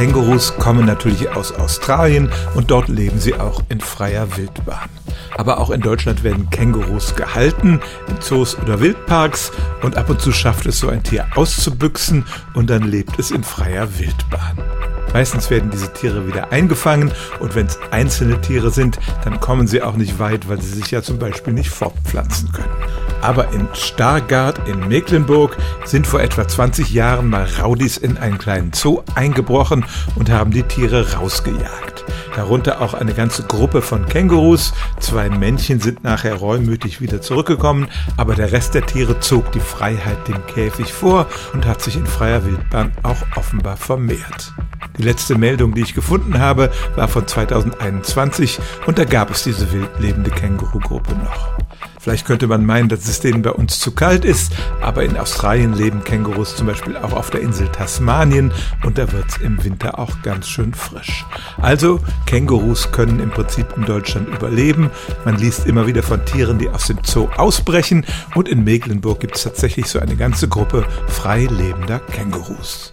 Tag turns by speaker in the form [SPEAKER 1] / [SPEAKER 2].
[SPEAKER 1] Kängurus kommen natürlich aus Australien und dort leben sie auch in freier Wildbahn. Aber auch in Deutschland werden Kängurus gehalten, in Zoos oder Wildparks und ab und zu schafft es so ein Tier auszubüchsen und dann lebt es in freier Wildbahn. Meistens werden diese Tiere wieder eingefangen und wenn es einzelne Tiere sind, dann kommen sie auch nicht weit, weil sie sich ja zum Beispiel nicht fortpflanzen können. Aber in Stargard in Mecklenburg sind vor etwa 20 Jahren mal Raudis in einen kleinen Zoo eingebrochen und haben die Tiere rausgejagt. Darunter auch eine ganze Gruppe von Kängurus. Zwei Männchen sind nachher reumütig wieder zurückgekommen, aber der Rest der Tiere zog die Freiheit dem Käfig vor und hat sich in freier Wildbahn auch offenbar vermehrt. Die letzte Meldung, die ich gefunden habe, war von 2021 und da gab es diese wildlebende Kängurugruppe noch. Vielleicht könnte man meinen, dass es denen bei uns zu kalt ist, aber in Australien leben Kängurus zum Beispiel auch auf der Insel Tasmanien und da wird es im Winter auch ganz schön frisch. Also Kängurus können im Prinzip in Deutschland überleben. Man liest immer wieder von Tieren, die aus dem Zoo ausbrechen und in Mecklenburg gibt es tatsächlich so eine ganze Gruppe frei lebender Kängurus.